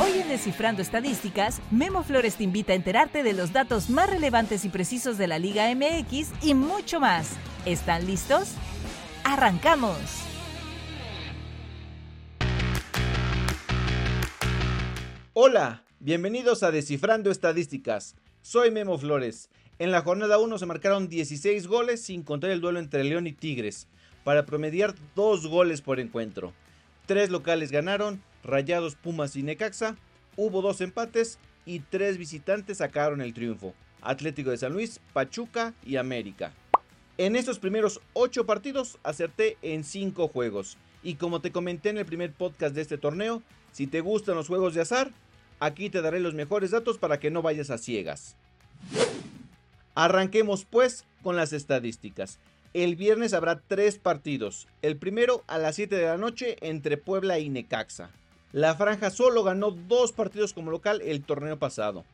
Hoy en Descifrando Estadísticas, Memo Flores te invita a enterarte de los datos más relevantes y precisos de la Liga MX y mucho más. ¿Están listos? ¡Arrancamos! Hola, bienvenidos a Descifrando Estadísticas. Soy Memo Flores. En la jornada 1 se marcaron 16 goles sin contar el duelo entre León y Tigres, para promediar 2 goles por encuentro. Tres locales ganaron, Rayados, Pumas y Necaxa. Hubo dos empates y tres visitantes sacaron el triunfo. Atlético de San Luis, Pachuca y América. En estos primeros 8 partidos acerté en 5 juegos. Y como te comenté en el primer podcast de este torneo, si te gustan los juegos de azar, aquí te daré los mejores datos para que no vayas a ciegas. Arranquemos pues con las estadísticas. El viernes habrá tres partidos. El primero a las 7 de la noche entre Puebla y Necaxa. La franja solo ganó dos partidos como local el torneo pasado.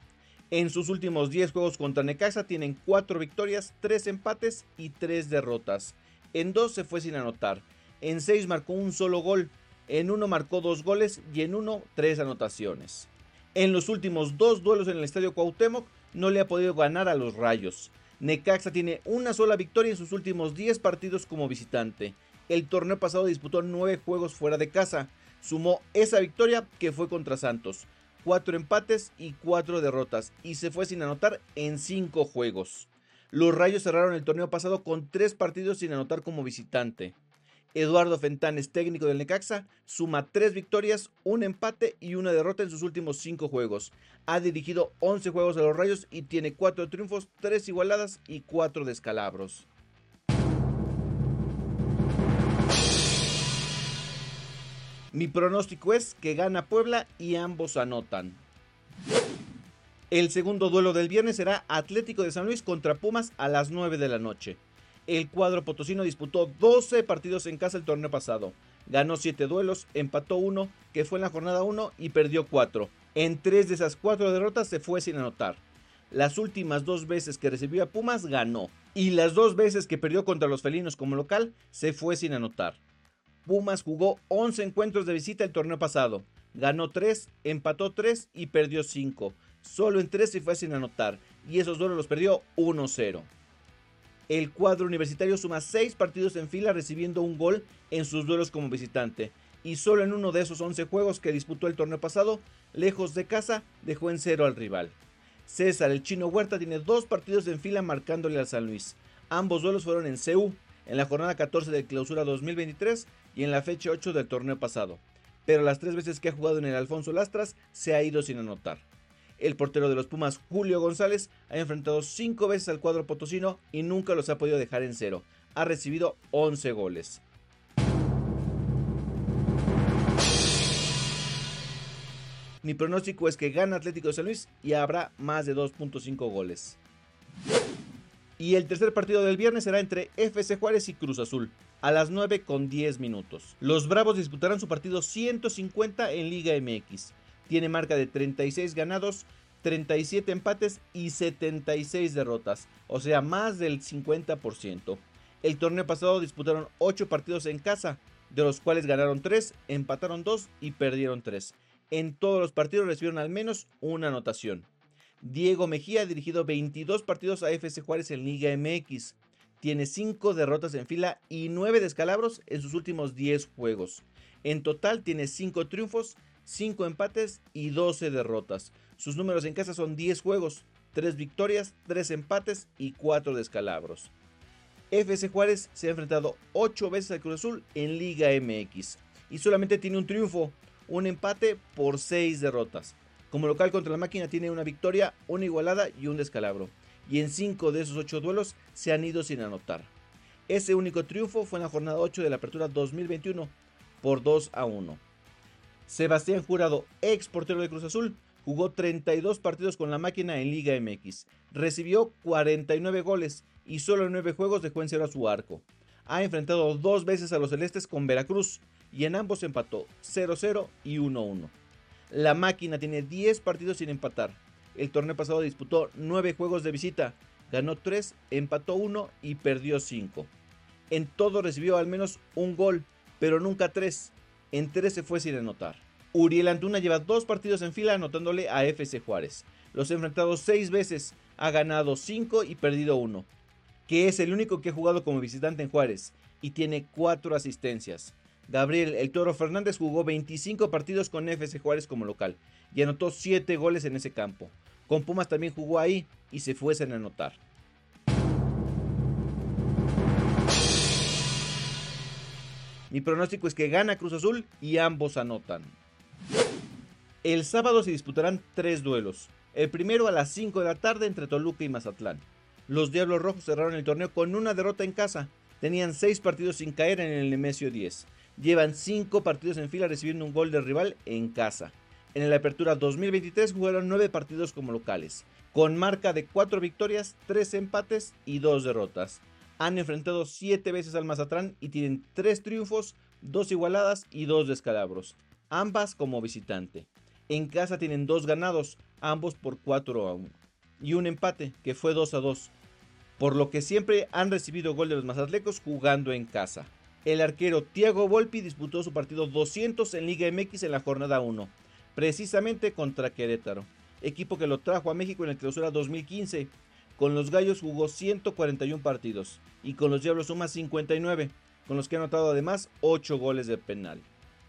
En sus últimos 10 juegos contra Necaxa tienen 4 victorias, 3 empates y 3 derrotas. En 2 se fue sin anotar. En 6 marcó un solo gol. En 1 marcó 2 goles y en 1 3 anotaciones. En los últimos dos duelos en el Estadio Cuauhtémoc no le ha podido ganar a los Rayos. Necaxa tiene una sola victoria en sus últimos 10 partidos como visitante. El torneo pasado disputó 9 juegos fuera de casa. Sumó esa victoria que fue contra Santos. 4 empates y 4 derrotas y se fue sin anotar en 5 juegos. Los Rayos cerraron el torneo pasado con 3 partidos sin anotar como visitante. Eduardo Fentanes, técnico del Necaxa, suma 3 victorias, un empate y una derrota en sus últimos 5 juegos. Ha dirigido 11 juegos a los Rayos y tiene 4 triunfos, 3 igualadas y 4 descalabros. Mi pronóstico es que gana Puebla y ambos anotan. El segundo duelo del viernes será Atlético de San Luis contra Pumas a las 9 de la noche. El cuadro potosino disputó 12 partidos en casa el torneo pasado. Ganó 7 duelos, empató 1, que fue en la jornada 1, y perdió 4. En 3 de esas 4 derrotas se fue sin anotar. Las últimas dos veces que recibió a Pumas ganó. Y las dos veces que perdió contra los felinos como local se fue sin anotar. Pumas jugó 11 encuentros de visita el torneo pasado. Ganó 3, empató 3 y perdió 5. Solo en 3 se fue sin anotar. Y esos duelos los perdió 1-0 el cuadro universitario suma 6 partidos en fila recibiendo un gol en sus duelos como visitante. Y solo en uno de esos 11 juegos que disputó el torneo pasado, lejos de casa, dejó en cero al rival. César, el chino Huerta, tiene dos partidos en fila marcándole al San Luis. Ambos duelos fueron en CEU, en la jornada 14 de clausura 2023 y en la fecha 8 del torneo pasado. Pero las tres veces que ha jugado en el Alfonso Lastras se ha ido sin anotar. El portero de los Pumas, Julio González, ha enfrentado 5 veces al cuadro potosino y nunca los ha podido dejar en cero. Ha recibido 11 goles. Mi pronóstico es que gana Atlético de San Luis y habrá más de 2.5 goles. Y el tercer partido del viernes será entre FC Juárez y Cruz Azul, a las 9 con 10 minutos. Los Bravos disputarán su partido 150 en Liga MX. Tiene marca de 36 ganados, 37 empates y 76 derrotas, o sea, más del 50%. El torneo pasado disputaron 8 partidos en casa, de los cuales ganaron 3, empataron 2 y perdieron 3. En todos los partidos recibieron al menos una anotación. Diego Mejía ha dirigido 22 partidos a FC Juárez en Liga MX. Tiene 5 derrotas en fila y 9 descalabros en sus últimos 10 juegos. En total tiene 5 triunfos 5 empates y 12 derrotas. Sus números en casa son 10 juegos, 3 victorias, 3 empates y 4 descalabros. FC Juárez se ha enfrentado 8 veces al Cruz Azul en Liga MX y solamente tiene un triunfo, un empate por 6 derrotas. Como local contra la máquina tiene una victoria, una igualada y un descalabro. Y en 5 de esos 8 duelos se han ido sin anotar. Ese único triunfo fue en la jornada 8 de la Apertura 2021 por 2 a 1. Sebastián Jurado, ex portero de Cruz Azul, jugó 32 partidos con la máquina en Liga MX. Recibió 49 goles y solo en 9 juegos dejó en cero a su arco. Ha enfrentado dos veces a los celestes con Veracruz y en ambos empató 0-0 y 1-1. La máquina tiene 10 partidos sin empatar. El torneo pasado disputó 9 juegos de visita, ganó 3, empató 1 y perdió 5. En todo recibió al menos un gol, pero nunca 3 en 13 fue sin anotar. Uriel Antuna lleva dos partidos en fila anotándole a FC Juárez. Los ha enfrentado seis veces, ha ganado cinco y perdido uno, que es el único que ha jugado como visitante en Juárez y tiene cuatro asistencias. Gabriel El Toro Fernández jugó 25 partidos con FC Juárez como local y anotó 7 goles en ese campo. Con Pumas también jugó ahí y se fuesen a anotar. Mi pronóstico es que gana Cruz Azul y ambos anotan. El sábado se disputarán tres duelos. El primero a las 5 de la tarde entre Toluca y Mazatlán. Los Diablos Rojos cerraron el torneo con una derrota en casa. Tenían 6 partidos sin caer en el Nemesio 10. Llevan 5 partidos en fila recibiendo un gol de rival en casa. En la apertura 2023 jugaron 9 partidos como locales, con marca de 4 victorias, 3 empates y 2 derrotas. Han enfrentado 7 veces al Mazatlán y tienen 3 triunfos, 2 igualadas y 2 descalabros, ambas como visitante. En casa tienen 2 ganados, ambos por 4 a 1, y un empate que fue 2 a 2, por lo que siempre han recibido gol de los mazatlecos jugando en casa. El arquero Thiago Volpi disputó su partido 200 en Liga MX en la jornada 1, precisamente contra Querétaro, equipo que lo trajo a México en el clausura 2015. Con los Gallos jugó 141 partidos y con los Diablos suma 59, con los que ha anotado además 8 goles de penal.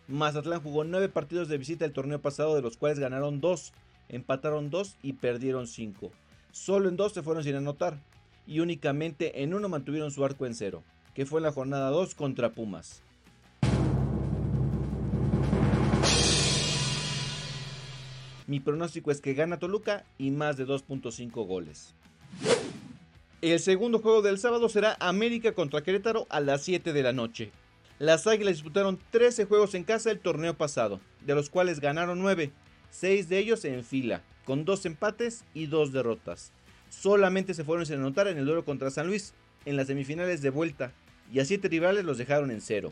Mazatlán jugó 9 partidos de visita el torneo pasado, de los cuales ganaron 2, empataron 2 y perdieron 5. Solo en 2 se fueron sin anotar y únicamente en uno mantuvieron su arco en cero que fue en la jornada 2 contra Pumas. Mi pronóstico es que gana Toluca y más de 2.5 goles. El segundo juego del sábado será América contra Querétaro a las 7 de la noche. Las Águilas disputaron 13 juegos en casa el torneo pasado, de los cuales ganaron 9, 6 de ellos en fila, con 2 empates y 2 derrotas. Solamente se fueron sin anotar en el duelo contra San Luis, en las semifinales de vuelta, y a siete rivales los dejaron en cero.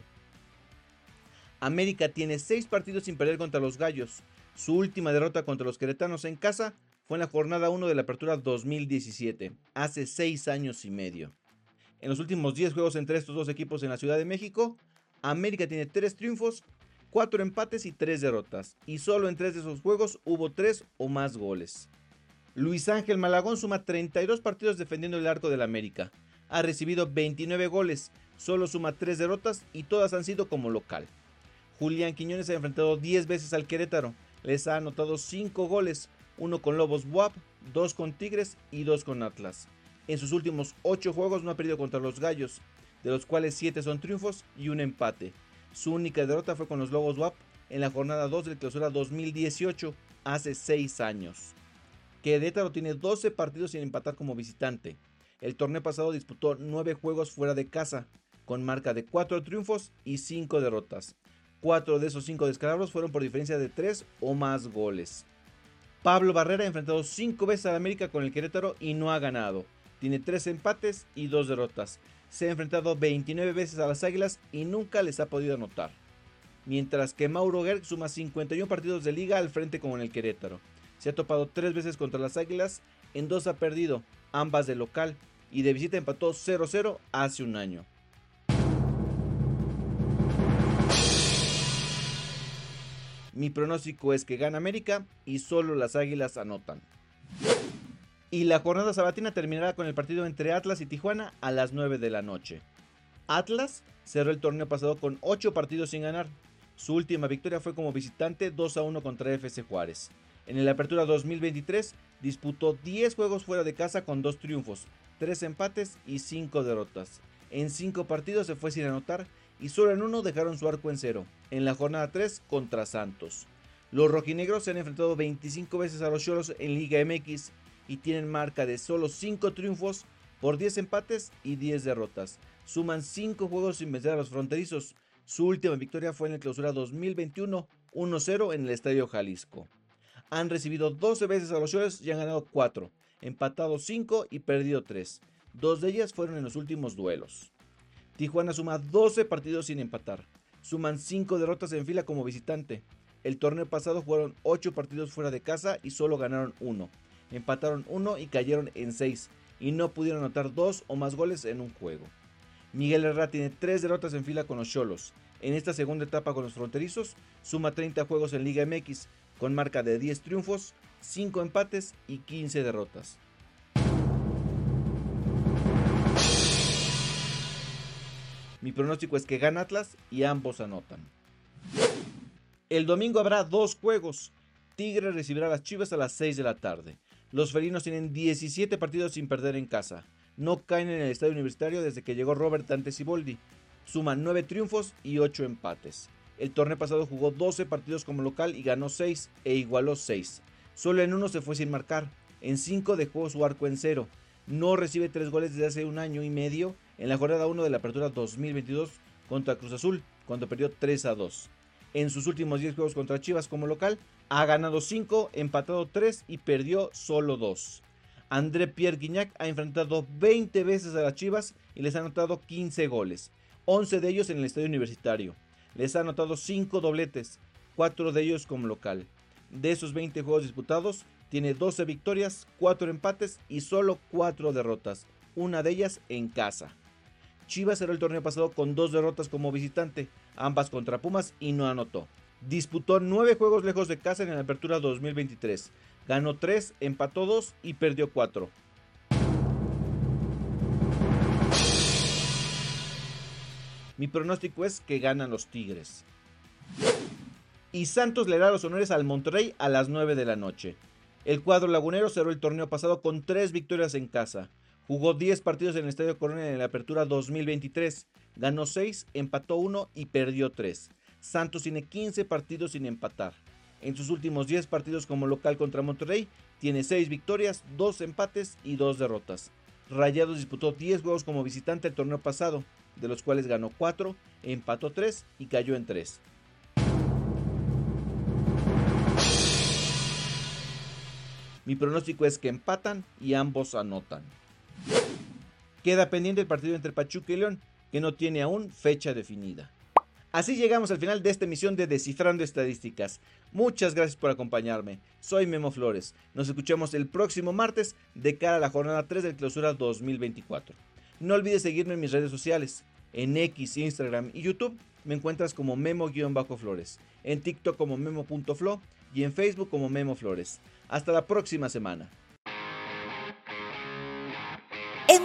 América tiene seis partidos sin perder contra los Gallos. Su última derrota contra los queretanos en casa fue en la jornada 1 de la Apertura 2017, hace seis años y medio. En los últimos 10 juegos entre estos dos equipos en la Ciudad de México, América tiene tres triunfos, cuatro empates y tres derrotas, y solo en tres de esos juegos hubo tres o más goles. Luis Ángel Malagón suma 32 partidos defendiendo el arco del América. Ha recibido 29 goles, solo suma 3 derrotas y todas han sido como local. Julián Quiñones ha enfrentado 10 veces al Querétaro, les ha anotado 5 goles, uno con Lobos Buap, 2 con Tigres y 2 con Atlas. En sus últimos 8 juegos no ha perdido contra los Gallos, de los cuales 7 son triunfos y un empate. Su única derrota fue con los Lobos WAP en la jornada 2 del clausura 2018, hace 6 años. Querétaro tiene 12 partidos sin empatar como visitante. El torneo pasado disputó 9 juegos fuera de casa, con marca de 4 triunfos y 5 derrotas. 4 de esos 5 descalabros fueron por diferencia de 3 o más goles. Pablo Barrera ha enfrentado 5 veces a América con el Querétaro y no ha ganado. Tiene 3 empates y 2 derrotas. Se ha enfrentado 29 veces a las Águilas y nunca les ha podido anotar. Mientras que Mauro Gerg suma 51 partidos de liga al frente como en el Querétaro. Se ha topado 3 veces contra las Águilas, en 2 ha perdido, ambas de local, y de visita empató 0-0 hace un año. Mi pronóstico es que gana América y solo las Águilas anotan. Y la jornada sabatina terminará con el partido entre Atlas y Tijuana a las 9 de la noche. Atlas cerró el torneo pasado con 8 partidos sin ganar. Su última victoria fue como visitante 2 a 1 contra FC Juárez. En el Apertura 2023 disputó 10 juegos fuera de casa con 2 triunfos, 3 empates y 5 derrotas. En 5 partidos se fue sin anotar y solo en uno dejaron su arco en cero, en la jornada 3 contra Santos. Los rojinegros se han enfrentado 25 veces a los Cholos en Liga MX y tienen marca de solo 5 triunfos por 10 empates y 10 derrotas. Suman 5 juegos sin vencer a los fronterizos. Su última victoria fue en el clausura 2021, 1-0 en el Estadio Jalisco. Han recibido 12 veces a los Cholos y han ganado 4 empatado 5 y perdido 3. Dos de ellas fueron en los últimos duelos. Tijuana suma 12 partidos sin empatar. Suman 5 derrotas en fila como visitante. El torneo pasado jugaron 8 partidos fuera de casa y solo ganaron 1. Empataron 1 y cayeron en 6 y no pudieron anotar 2 o más goles en un juego. Miguel Herrera tiene 3 derrotas en fila con los Cholos. en esta segunda etapa con los fronterizos, suma 30 juegos en Liga MX, con marca de 10 triunfos, 5 empates y 15 derrotas. Mi pronóstico es que gana Atlas y ambos anotan. El domingo habrá dos juegos. Tigre recibirá a las Chivas a las 6 de la tarde. Los felinos tienen 17 partidos sin perder en casa. No caen en el estadio universitario desde que llegó Robert Dante Siboldi. Suman 9 triunfos y 8 empates. El torneo pasado jugó 12 partidos como local y ganó 6 e igualó 6. Solo en uno se fue sin marcar. En 5 dejó su arco en cero. No recibe 3 goles desde hace un año y medio en la jornada 1 de la apertura 2022 contra Cruz Azul, cuando perdió 3 a 2. En sus últimos 10 juegos contra Chivas como local, ha ganado 5, empatado 3 y perdió solo 2. André Pierre Guignac ha enfrentado 20 veces a las Chivas y les ha anotado 15 goles, 11 de ellos en el estadio universitario. Les ha anotado 5 dobletes, 4 de ellos como local. De esos 20 juegos disputados, tiene 12 victorias, 4 empates y solo 4 derrotas, una de ellas en casa. Chivas cerró el torneo pasado con dos derrotas como visitante, ambas contra Pumas y no anotó. Disputó nueve juegos lejos de casa en la apertura 2023. Ganó 3, empató 2 y perdió 4. Mi pronóstico es que ganan los Tigres. Y Santos le da los honores al Monterrey a las 9 de la noche. El cuadro lagunero cerró el torneo pasado con 3 victorias en casa. Jugó 10 partidos en el Estadio Corona en la apertura 2023. Ganó 6, empató 1 y perdió 3. Santos tiene 15 partidos sin empatar. En sus últimos 10 partidos como local contra Monterrey, tiene 6 victorias, 2 empates y 2 derrotas. Rayados disputó 10 juegos como visitante el torneo pasado, de los cuales ganó 4, empató 3 y cayó en 3. Mi pronóstico es que empatan y ambos anotan. Queda pendiente el partido entre Pachuca y León, que no tiene aún fecha definida. Así llegamos al final de esta emisión de Descifrando Estadísticas. Muchas gracias por acompañarme. Soy Memo Flores. Nos escuchamos el próximo martes de cara a la jornada 3 del clausura 2024. No olvides seguirme en mis redes sociales. En X, Instagram y YouTube me encuentras como Memo-Flores. En TikTok como Memo.flo y en Facebook como Memo Flores. Hasta la próxima semana.